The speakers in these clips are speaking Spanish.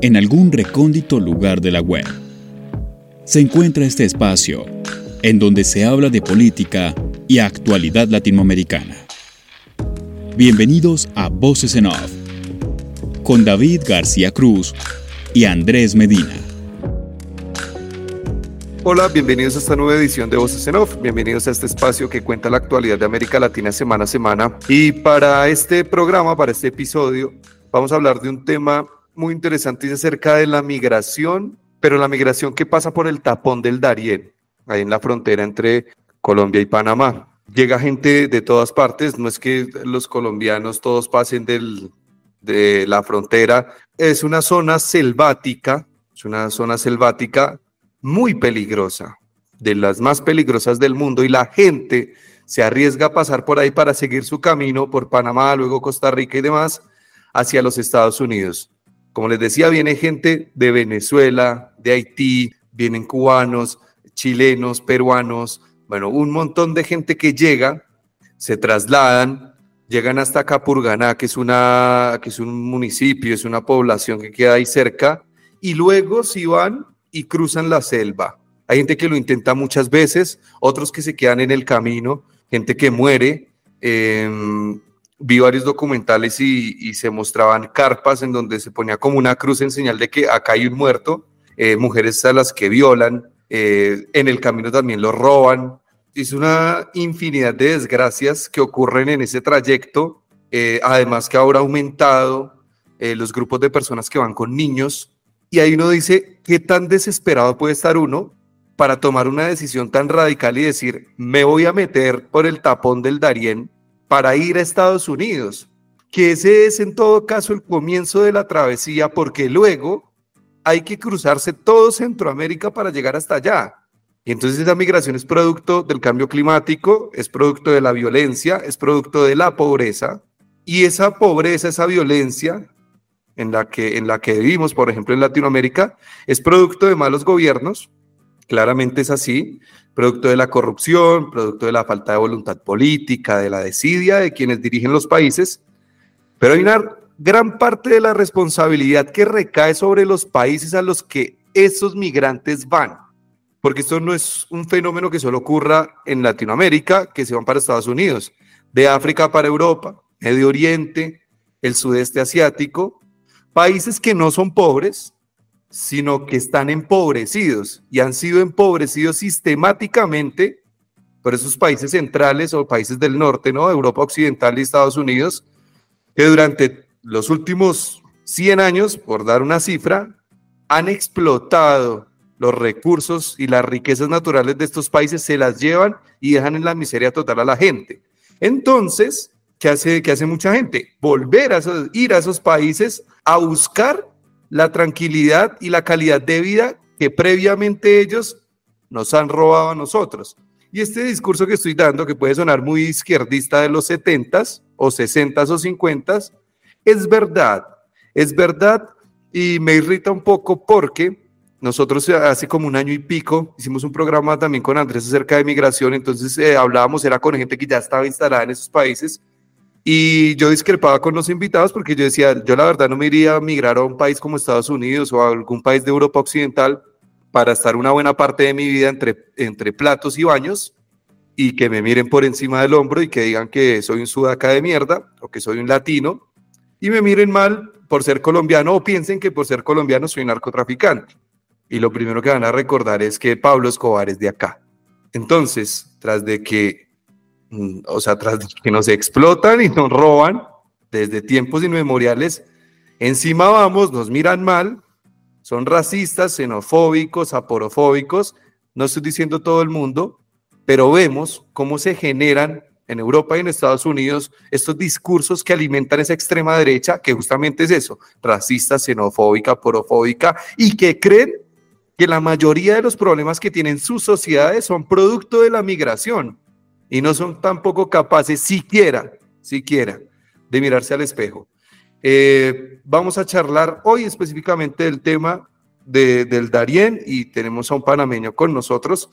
en algún recóndito lugar de la web, se encuentra este espacio en donde se habla de política y actualidad latinoamericana. Bienvenidos a Voces en Off, con David García Cruz y Andrés Medina. Hola, bienvenidos a esta nueva edición de Voces en Off. Bienvenidos a este espacio que cuenta la actualidad de América Latina semana a semana. Y para este programa, para este episodio, vamos a hablar de un tema muy interesante acerca de la migración, pero la migración que pasa por el tapón del Darién, ahí en la frontera entre Colombia y Panamá. Llega gente de todas partes, no es que los colombianos todos pasen del, de la frontera, es una zona selvática, es una zona selvática muy peligrosa, de las más peligrosas del mundo, y la gente se arriesga a pasar por ahí para seguir su camino por Panamá, luego Costa Rica y demás, hacia los Estados Unidos. Como les decía, viene gente de Venezuela, de Haití, vienen cubanos, chilenos, peruanos, bueno, un montón de gente que llega, se trasladan, llegan hasta Capurganá, que es, una, que es un municipio, es una población que queda ahí cerca, y luego si van y cruzan la selva. Hay gente que lo intenta muchas veces, otros que se quedan en el camino, gente que muere. Em, vi varios documentales y, se mostraban carpas en donde se ponía como una cruz en señal de que acá hay un muerto, eh, mujeres a las que violan, eh, en el camino también los roban. Es una infinidad de desgracias que ocurren en ese trayecto, eh, además que ahora ha aumentado los grupos de personas que van con niños y ahí uno dice, ¿qué tan desesperado puede estar uno para tomar una decisión tan radical y decir, me voy a meter por el tapón del Darién para ir a Estados Unidos? Que ese es en todo caso el comienzo de la travesía, porque luego hay que cruzarse todo Centroamérica para llegar hasta allá. Y entonces esa migración es producto del cambio climático, es producto de la violencia, es producto de la pobreza. Y esa pobreza, esa violencia, en la que, en la que vivimos, por ejemplo, en Latinoamérica, es producto de malos gobiernos, claramente es así, producto de la corrupción, producto de la falta de voluntad política, de la desidia de quienes dirigen los países, pero hay una gran parte de la responsabilidad que recae sobre los países a los que esos migrantes van, porque esto no es un fenómeno que solo ocurra en Latinoamérica, que se van para Estados Unidos, de África para Europa, Medio Oriente, el sudeste asiático, Países que no son pobres, sino que están empobrecidos y han sido empobrecidos sistemáticamente por esos países centrales o países del norte, ¿no? Europa Occidental y Estados Unidos, que durante los últimos 100 años, por dar una cifra, han explotado los recursos y las riquezas naturales de estos países, se las llevan y dejan en la miseria total a la gente. Entonces, ¿qué hace, qué hace mucha gente? Volver a ir a esos países a buscar la tranquilidad y la calidad de vida que previamente ellos nos han robado a nosotros. Y este discurso que estoy dando, que puede sonar muy izquierdista de los 70s o 60s o 50s, es verdad, es verdad y me irrita un poco porque nosotros hace como un año y pico hicimos un programa también con Andrés acerca de migración, entonces eh, hablábamos, era con gente que ya estaba instalada en esos países y yo discrepaba con los invitados porque yo decía, yo la verdad no me iría a migrar a un país como Estados Unidos o a algún país de Europa Occidental para estar una buena parte de mi vida entre, entre platos y baños y que me miren por encima del hombro y que digan que soy un sudaca de mierda o que soy un latino y me miren mal por ser colombiano o piensen que por ser colombiano soy narcotraficante. Y lo primero que van a recordar es que Pablo Escobar es de acá. Entonces, tras de que o sea, tras que nos explotan y nos roban desde tiempos inmemoriales, encima vamos, nos miran mal, son racistas, xenofóbicos, aporofóbicos, no estoy diciendo todo el mundo, pero vemos cómo se generan en Europa y en Estados Unidos estos discursos que alimentan esa extrema derecha, que justamente es eso, racista, xenofóbica, aporofóbica, y que creen que la mayoría de los problemas que tienen sus sociedades son producto de la migración y no son tampoco capaces siquiera, siquiera, de mirarse al espejo. Eh, vamos a charlar hoy específicamente del tema del Darién y tenemos a un panameño con nosotros.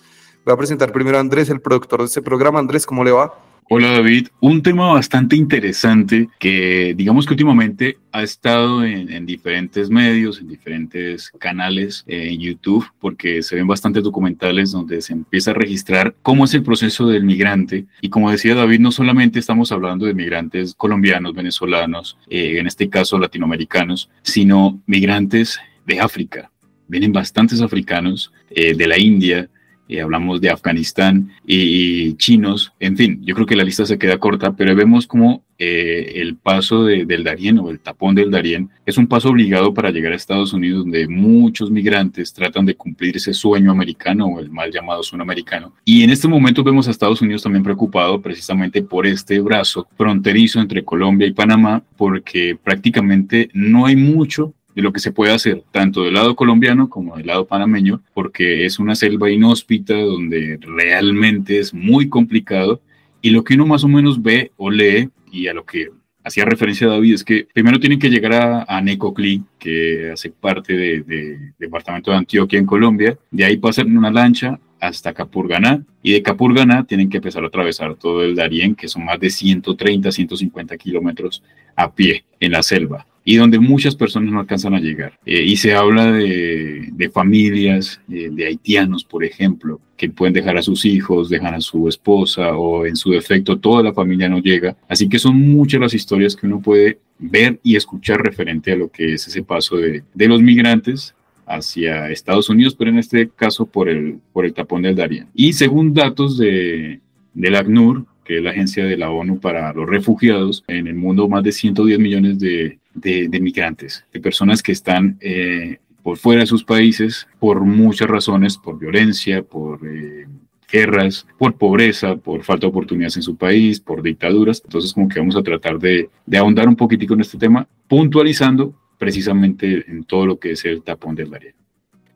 Voy a presentar primero a Andrés, el productor de este programa. Andrés, ¿cómo le va? Hola David, un tema bastante interesante que digamos que últimamente ha estado en, diferentes medios, en diferentes canales eh, en YouTube, porque se ven bastantes documentales donde se empieza a registrar cómo es el proceso del migrante. Y como decía David, no solamente estamos hablando de migrantes colombianos, venezolanos, eh, en este caso latinoamericanos, sino migrantes de África. Vienen bastantes africanos eh, de la India, eh, hablamos de Afganistán y, chinos, en fin, yo creo que la lista se queda corta, pero vemos como eh, el paso del Darién o el tapón del Darién es un paso obligado para llegar a Estados Unidos, donde muchos migrantes tratan de cumplir ese sueño americano o el mal llamado sueño americano. Y en este momento vemos a Estados Unidos también preocupado precisamente por este brazo fronterizo entre Colombia y Panamá, porque prácticamente no hay mucho de lo que se puede hacer, tanto del lado colombiano como del lado panameño, porque es una selva inhóspita donde realmente es muy complicado. Y lo que uno más o menos ve o lee y a lo que hacía referencia David es que primero tienen que llegar a, a Necoclí, que hace parte del de, departamento de Antioquia en Colombia, de ahí pasan en una lancha hasta Capurganá y de Capurganá tienen que empezar a atravesar todo el Darién, que son más de 130, 150 kilómetros a pie en la selva y donde muchas personas no alcanzan a llegar. Eh, y se habla de, familias, eh, de haitianos, por ejemplo, que pueden dejar a sus hijos, dejan a su esposa o en su defecto toda la familia no llega. Así que son muchas las historias que uno puede ver y escuchar referente a lo que es ese paso de, de los migrantes hacia Estados Unidos, pero en este caso por el, por el tapón del Darién. Y según datos de, del ACNUR, que es la agencia de la ONU para los refugiados, en el mundo más de 110 millones de, de, migrantes, de personas que están eh, por fuera de sus países por muchas razones, por violencia, por... Eh, guerras, por pobreza, por falta de oportunidades en su país, por dictaduras. Entonces, como que vamos a tratar de, de ahondar un poquitico en este tema, puntualizando precisamente en todo lo que es el tapón del Darién.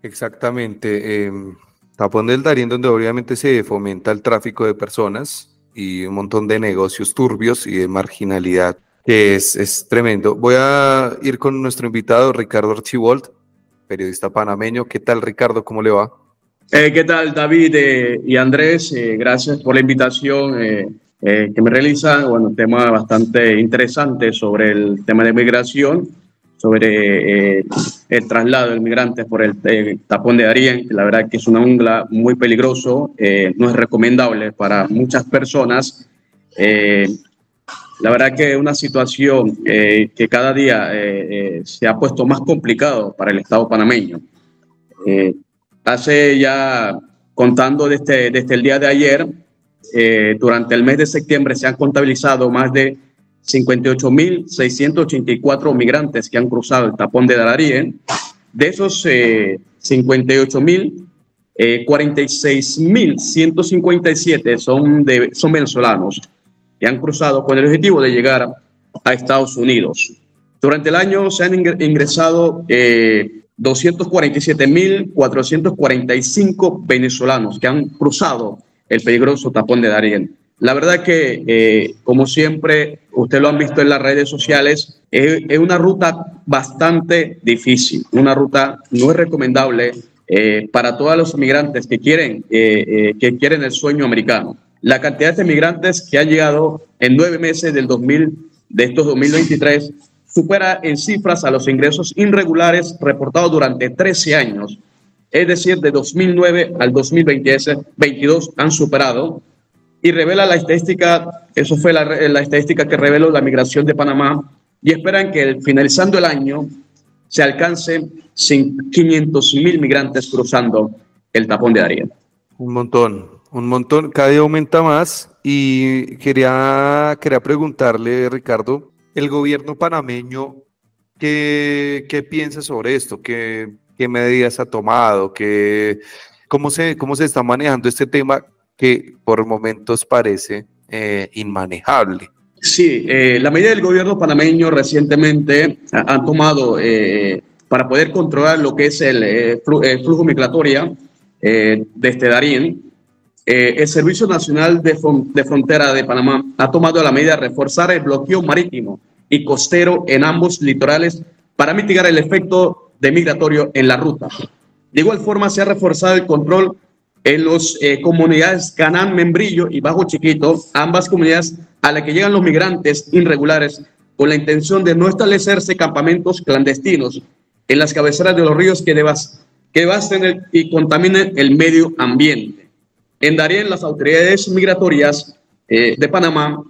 Exactamente. Em, tapón del Darién, donde obviamente se fomenta el tráfico de personas y un montón de negocios turbios y de marginalidad, que es, es tremendo. Voy a ir con nuestro invitado, Ricardo Archivold, periodista panameño. ¿Qué tal, Ricardo? ¿Cómo le va? Eh, ¿Qué tal, David eh, y Andrés? Eh, gracias por la invitación que me realizan. Bueno, un tema bastante interesante sobre el tema de migración sobre eh, el traslado de migrantes por el, tapón de Darien, que la verdad que es una ungla muy peligroso, eh, no es recomendable para muchas personas. Eh, la verdad que es una situación que cada día se ha puesto más complicado para el Estado panameño. hace ya, contando desde, desde el día de ayer, durante el mes de septiembre se han contabilizado más de 58.684 migrantes que han cruzado el tapón de Darién. De esos eh, 58.000, eh, 46.157 son, de, son venezolanos que han cruzado con el objetivo de llegar a Estados Unidos. Durante el año se han ingresado eh, 247.445 venezolanos que han cruzado el peligroso tapón de Darién. La verdad que, eh, como siempre, usted lo han visto en las redes sociales, es, una ruta bastante difícil, una ruta no es recomendable eh, para todos los migrantes que quieren, eh, que quieren el sueño americano. La cantidad de migrantes que han llegado en nueve meses del 2000, de estos 2023 supera en cifras a los ingresos irregulares reportados durante 13 años. Es decir, de 2009 al 2022 han superado y revela la estadística, eso fue la, la, estadística que reveló la migración de Panamá, y esperan que finalizando el año se alcance 500 mil migrantes cruzando el tapón de Ariel. Un montón, un montón, cada día aumenta más y quería, quería preguntarle, Ricardo, el gobierno panameño, ¿qué, qué piensa sobre esto? ¿Qué, qué medidas ha tomado? ¿Qué, cómo, se, ¿Cómo se está manejando este tema que por momentos parece eh, inmanejable. Sí, eh, la medida del gobierno panameño recientemente han tomado eh, para poder controlar lo que es el, flujo migratorio desde Darín. el Servicio Nacional de, de Frontera de Panamá ha tomado la medida de reforzar el bloqueo marítimo y costero en ambos litorales para mitigar el efecto de migratorio en la ruta. De igual forma, se ha reforzado el control en las eh, comunidades Canán, Membrillo y Bajo Chiquito, ambas comunidades a las que llegan los migrantes irregulares con la intención de no establecerse campamentos clandestinos en las cabeceras de los ríos que, devas, que devasten y contaminen el medio ambiente. En Darién, las autoridades migratorias eh, de Panamá,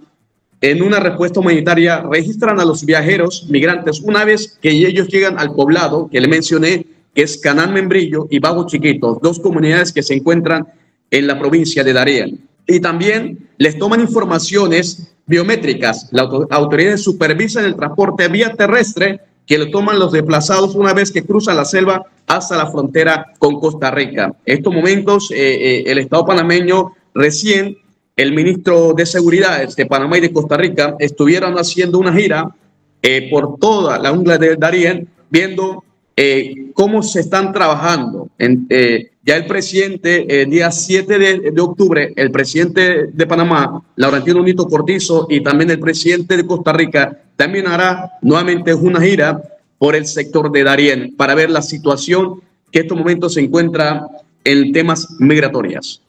en una respuesta humanitaria, registran a los viajeros migrantes una vez que ellos llegan al poblado que le mencioné que es Canal Membrillo y Bajo Chiquito, dos comunidades que se encuentran en la provincia de Darien. Y también les toman informaciones biométricas. Las autoridades supervisan el transporte vía terrestre que lo toman los desplazados una vez que cruzan la selva hasta la frontera con Costa Rica. En estos momentos, eh, eh, el Estado panameño recién, el ministro de Seguridad de Panamá y de Costa Rica estuvieron haciendo una gira eh, por toda la ungla de Darien, viendo eh, cómo se están trabajando. Eh, ya el presidente, el día 7 de, octubre, el presidente de Panamá, Laurentino Nito Cortizo, y también el presidente de Costa Rica, también hará nuevamente una gira por el sector de Darién para ver la situación que en estos momentos se encuentra en temas migratorias.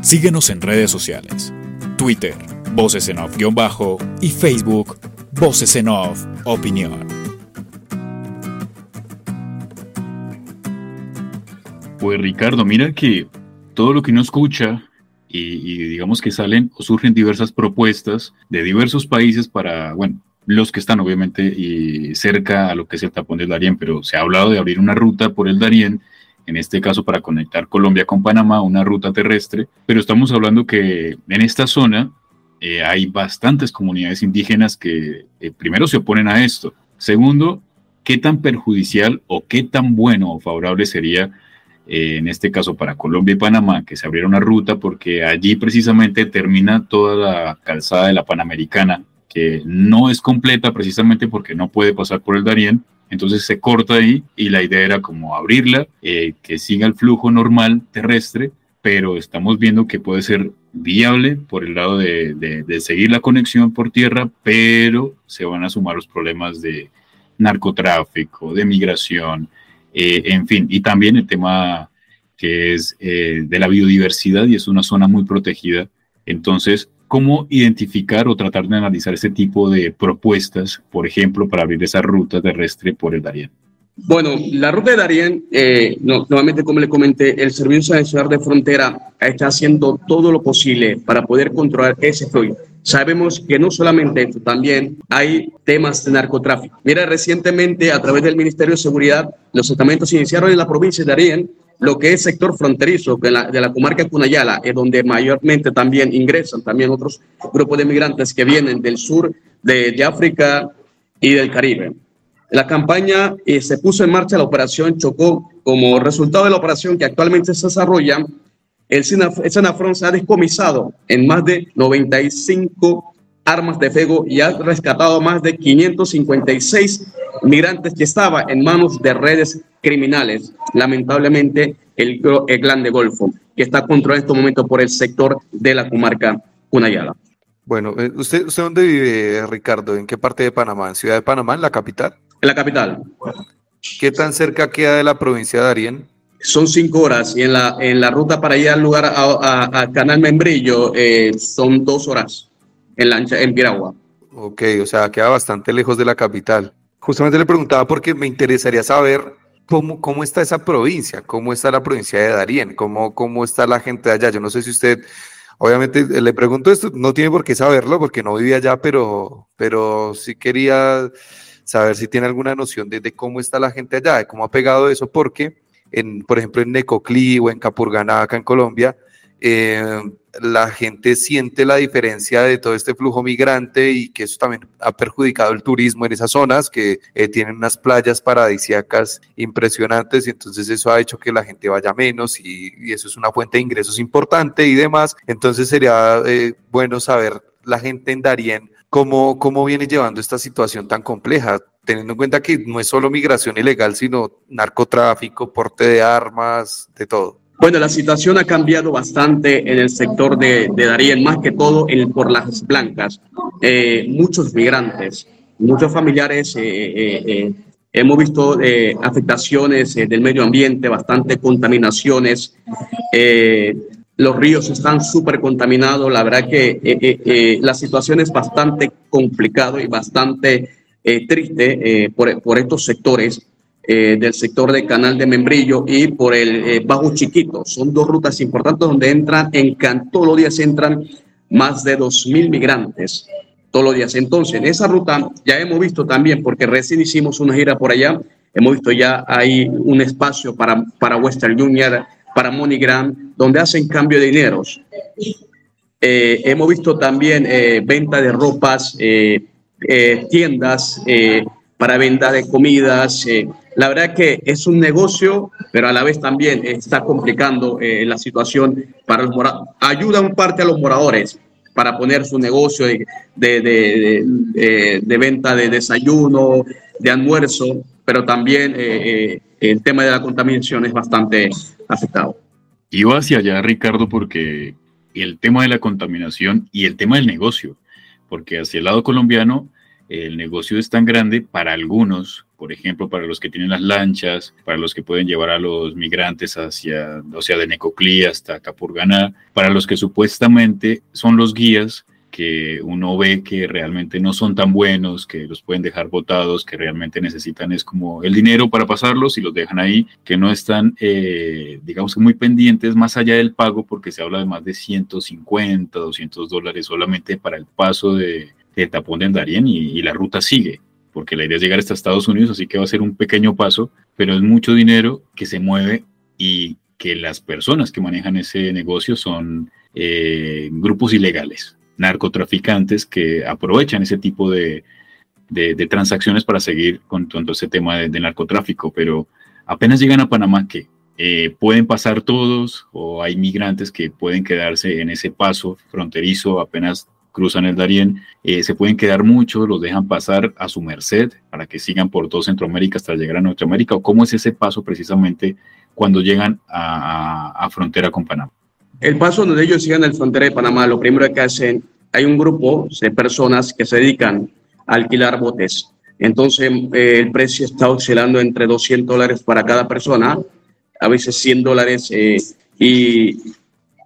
Síguenos en redes sociales, Twitter, Voces en Off-Bajo y Facebook, Voces en Off, Opinión. Pues Ricardo, mira que todo lo que uno escucha y, digamos que salen o surgen diversas propuestas de diversos países para, bueno, los que están obviamente cerca a lo que es el tapón del Darién, pero se ha hablado de abrir una ruta por el Darién, en este caso para conectar Colombia con Panamá, una ruta terrestre, pero estamos hablando que en esta zona eh, hay bastantes comunidades indígenas que eh, primero se oponen a esto, segundo, qué tan perjudicial o qué tan bueno o favorable sería en este caso para Colombia y Panamá, que se abriera una ruta porque allí precisamente termina toda la calzada de la Panamericana, que no es completa precisamente porque no puede pasar por el Darién, entonces se corta ahí y la idea era como abrirla, eh, que siga el flujo normal terrestre, pero estamos viendo que puede ser viable por el lado de, de, seguir la conexión por tierra, pero se van a sumar los problemas de narcotráfico, de migración, eh, en fin, y también el tema que es eh, de la biodiversidad y es una zona muy protegida. Entonces, ¿cómo identificar o tratar de analizar ese tipo de propuestas, por ejemplo, para abrir esa ruta terrestre por el Darién? Bueno, la ruta de Darién, eh, nuevamente como le comenté, el Servicio Nacional de Frontera está haciendo todo lo posible para poder controlar ese flujo. Sabemos que no solamente esto, también hay temas de narcotráfico. Mira, recientemente a través del Ministerio de Seguridad, los estamentos iniciaron en la provincia de Darién lo que es sector fronterizo de la, de la comarca Cunayala, es donde mayormente también ingresan también otros grupos de migrantes que vienen del sur de, de África y del Caribe. La campaña eh, se puso en marcha la operación Chocó. Como resultado de la operación que actualmente se desarrolla, el Senafron se ha descomisado en más de 95 armas de fuego y ha rescatado más de 556 migrantes que estaban en manos de redes criminales. Lamentablemente, el, el clan de Golfo, que está controlado en este momento por el sector de la comarca Cunayala. Bueno, eh, ¿usted, ¿usted dónde vive, Ricardo? ¿En qué parte de Panamá? ¿En Ciudad de Panamá, en la capital? En la capital. ¿Qué tan cerca queda de la provincia de Darien? Son cinco horas y en la, en la ruta para ir al lugar, a, Canal Membrillo, eh, son dos horas en lancha, en Piragua. Ok, o sea, queda bastante lejos de la capital. Justamente le preguntaba porque me interesaría saber cómo, cómo está esa provincia, cómo está la provincia de Darien, cómo, cómo está la gente allá. Yo no sé si usted, obviamente le pregunto esto, no tiene por qué saberlo porque no vivía allá, pero, pero sí quería saber si tiene alguna noción de, de cómo está la gente allá, de cómo ha pegado eso, porque por ejemplo, en Necoclí o en Capurganá, acá en Colombia, eh, la gente siente la diferencia de todo este flujo migrante y que eso también ha perjudicado el turismo en esas zonas que eh, tienen unas playas paradisíacas impresionantes y entonces eso ha hecho que la gente vaya menos y, eso es una fuente de ingresos importante y demás. Entonces sería eh, bueno saber la gente en Darien cómo, cómo viene llevando esta situación tan compleja teniendo en cuenta que no es solo migración ilegal, sino narcotráfico, porte de armas, de todo. Bueno, la situación ha cambiado bastante en el sector de, de más que todo en, por las blancas. Eh, muchos migrantes, muchos familiares eh, eh, Hemos visto afectaciones del medio ambiente, bastante contaminaciones. Los ríos están súper contaminados. La verdad que la situación es bastante complicada y bastante triste por, por, estos sectores. del sector del canal de Membrillo y por el Bajo Chiquito. Son dos rutas importantes donde entran, en todos los días entran más de 2.000 migrantes todos los días. Entonces, en esa ruta ya hemos visto también, porque recién hicimos una gira por allá, hemos visto ya hay un espacio para, para Western Union, para MoneyGram, donde hacen cambio de dineros. Eh, hemos visto también eh, venta de ropas, eh, tiendas para venta de comidas. la verdad que es un negocio, pero a la vez también está complicando la situación para los moradores. Ayuda un parte a los moradores, para poner su negocio de, de, de, venta de desayuno, de almuerzo, pero también eh, eh, el tema de la contaminación es bastante afectado. Iba hacia allá, Ricardo, porque el tema de la contaminación y el tema del negocio, porque hacia el lado colombiano el negocio es tan grande para algunos, por ejemplo, para los que tienen las lanchas, para los que pueden llevar a los migrantes hacia, o sea, de Necoclí hasta Capurganá, para los que supuestamente son los guías que uno ve que realmente no son tan buenos, que los pueden dejar botados, que realmente necesitan es como el dinero para pasarlos y los dejan ahí, que no están, eh, digamos que muy pendientes más allá del pago, porque se habla de más de 150, 200 dólares solamente para el paso de, tapón de Darien y, la ruta sigue, porque la idea es llegar hasta Estados Unidos, así que va a ser un pequeño paso, pero es mucho dinero que se mueve y que las personas que manejan ese negocio son eh, grupos ilegales, narcotraficantes que aprovechan ese tipo de, transacciones para seguir con todo ese tema de, narcotráfico, pero apenas llegan a Panamá, que eh, pueden pasar todos o hay migrantes que pueden quedarse en ese paso fronterizo apenas cruzan el Darién, eh, se pueden quedar muchos, los dejan pasar a su merced para que sigan por todo Centroamérica hasta llegar a Norteamérica, o cómo es ese paso precisamente cuando llegan a, frontera con Panamá. El paso donde ellos llegan a la frontera de Panamá, lo primero que hacen, hay un grupo de personas que se dedican a alquilar botes. Entonces, eh, el precio está oscilando entre 200 dólares para cada persona, a veces 100 dólares, eh, y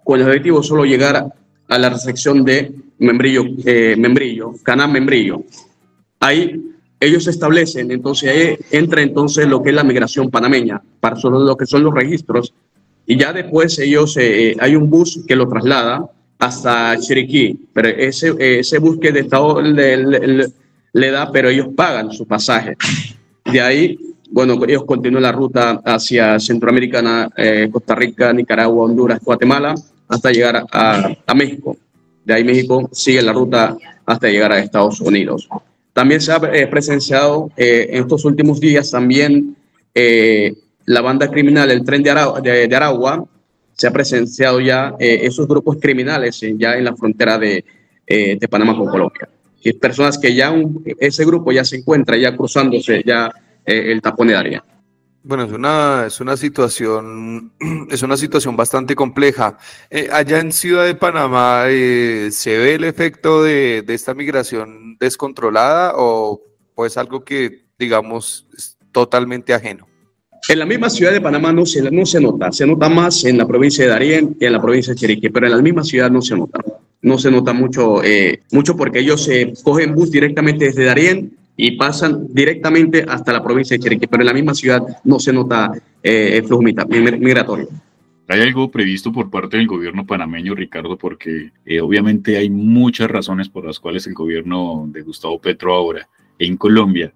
con el objetivo solo llegar a la recepción de Membrillo, eh, Membrillo, Canal Membrillo. Ahí ellos establecen, entonces ahí entra entonces lo que es la migración panameña, para solo lo que son los registros, y ya después ellos, eh, eh, hay un bus que lo traslada hasta Chiriquí, pero ese, ese bus que de Estado le, le, da, pero ellos pagan su pasaje. De ahí, bueno, ellos continúan la ruta hacia Centroamericana, Costa Rica, Nicaragua, Honduras, Guatemala, hasta llegar a, México. De ahí México sigue la ruta hasta llegar a Estados Unidos. También se ha eh, presenciado eh, en estos últimos días también eh, la banda criminal, el tren de, Aragua, se ha presenciado ya esos grupos criminales ya en la frontera de, de Panamá con Colombia. Y personas que ya ese grupo ya se encuentra ya cruzándose ya el tapón de área. Bueno, es una, es una situación, es una situación bastante compleja. Eh, allá en Ciudad de Panamá, eh, ¿se ve el efecto de, esta migración descontrolada o pues algo que, digamos, es totalmente ajeno? En la misma ciudad de Panamá no se, no se nota, se nota más en la provincia de Darién que en la provincia de Chiriquí, pero en la misma ciudad no se nota. No se nota mucho, eh, mucho porque ellos se cogen bus directamente desde Darién y pasan directamente hasta la provincia de Chiriquí, pero en la misma ciudad no se nota eh, el flujo migratorio. ¿Hay algo previsto por parte del gobierno panameño, Ricardo? Porque eh, obviamente hay muchas razones por las cuales el gobierno de Gustavo Petro ahora en Colombia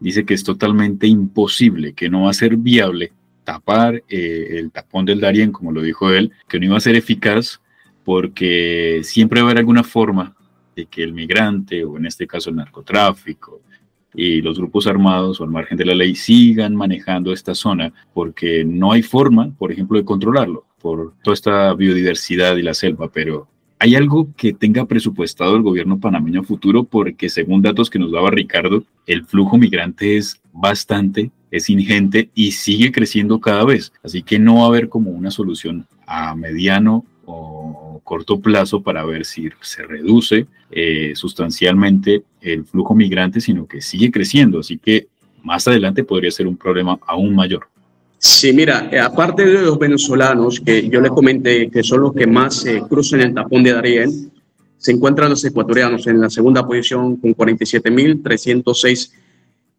dice que es totalmente imposible, que no va a ser viable tapar eh, el tapón del Darién, como lo dijo él, que no iba a ser eficaz porque siempre va a haber alguna forma de que el migrante, o en este caso el narcotráfico, y los grupos armados o al margen de la ley sigan manejando esta zona porque no hay forma, por ejemplo, de controlarlo por toda esta biodiversidad y la selva, pero ¿hay algo que tenga presupuestado el gobierno panameño futuro? Porque según datos que nos daba Ricardo, el flujo migrante es bastante, es ingente y sigue creciendo cada vez. Así que no va a haber como una solución a mediano o corto plazo para ver si se reduce eh, sustancialmente el flujo migrante, sino que sigue creciendo. Así que más adelante podría ser un problema aún mayor. Sí, mira, eh, aparte de los venezolanos, que yo les comenté que son los que más se cruzan el tapón de Darién, se encuentran los ecuatorianos en la segunda posición con 47.306.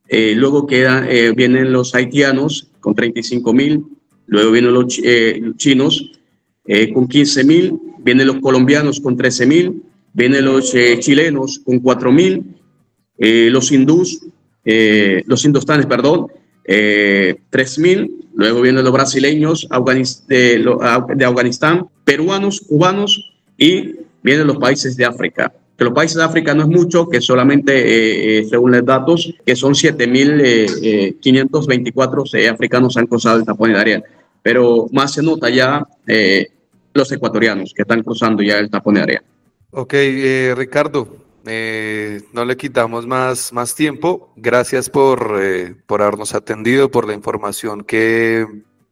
Eh, luego queda, eh, vienen los haitianos con 35.000. Luego vienen los chinos con 15.000. Vienen los colombianos con 13.000. Vienen los chilenos con 4.000. los hindús, los indostanes, perdón, 3.000 Luego vienen los brasileños de, Afganistán, peruanos, cubanos y vienen los países de África que los países de África no es mucho, que solamente, eh, eh, según los datos, que son 7.524 eh, africanos han cruzado el tapón de Darién. Pero más se nota ya los ecuatorianos que están cruzando ya el tapón de Darién. Ok, Ricardo, eh, no le quitamos más, más tiempo. Gracias por, eh, por habernos atendido, por la información que,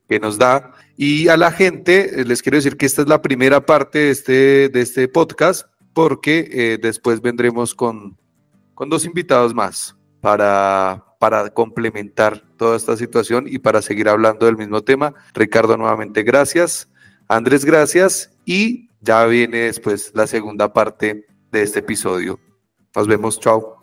que, nos da. Y a la gente eh, les quiero decir que esta es la primera parte de este, de este podcast, porque después vendremos con, con dos invitados más para, para complementar toda esta situación y para seguir hablando del mismo tema. Ricardo, nuevamente gracias. Andrés, gracias. Y ya viene después la segunda parte de este episodio. Nos vemos, chao.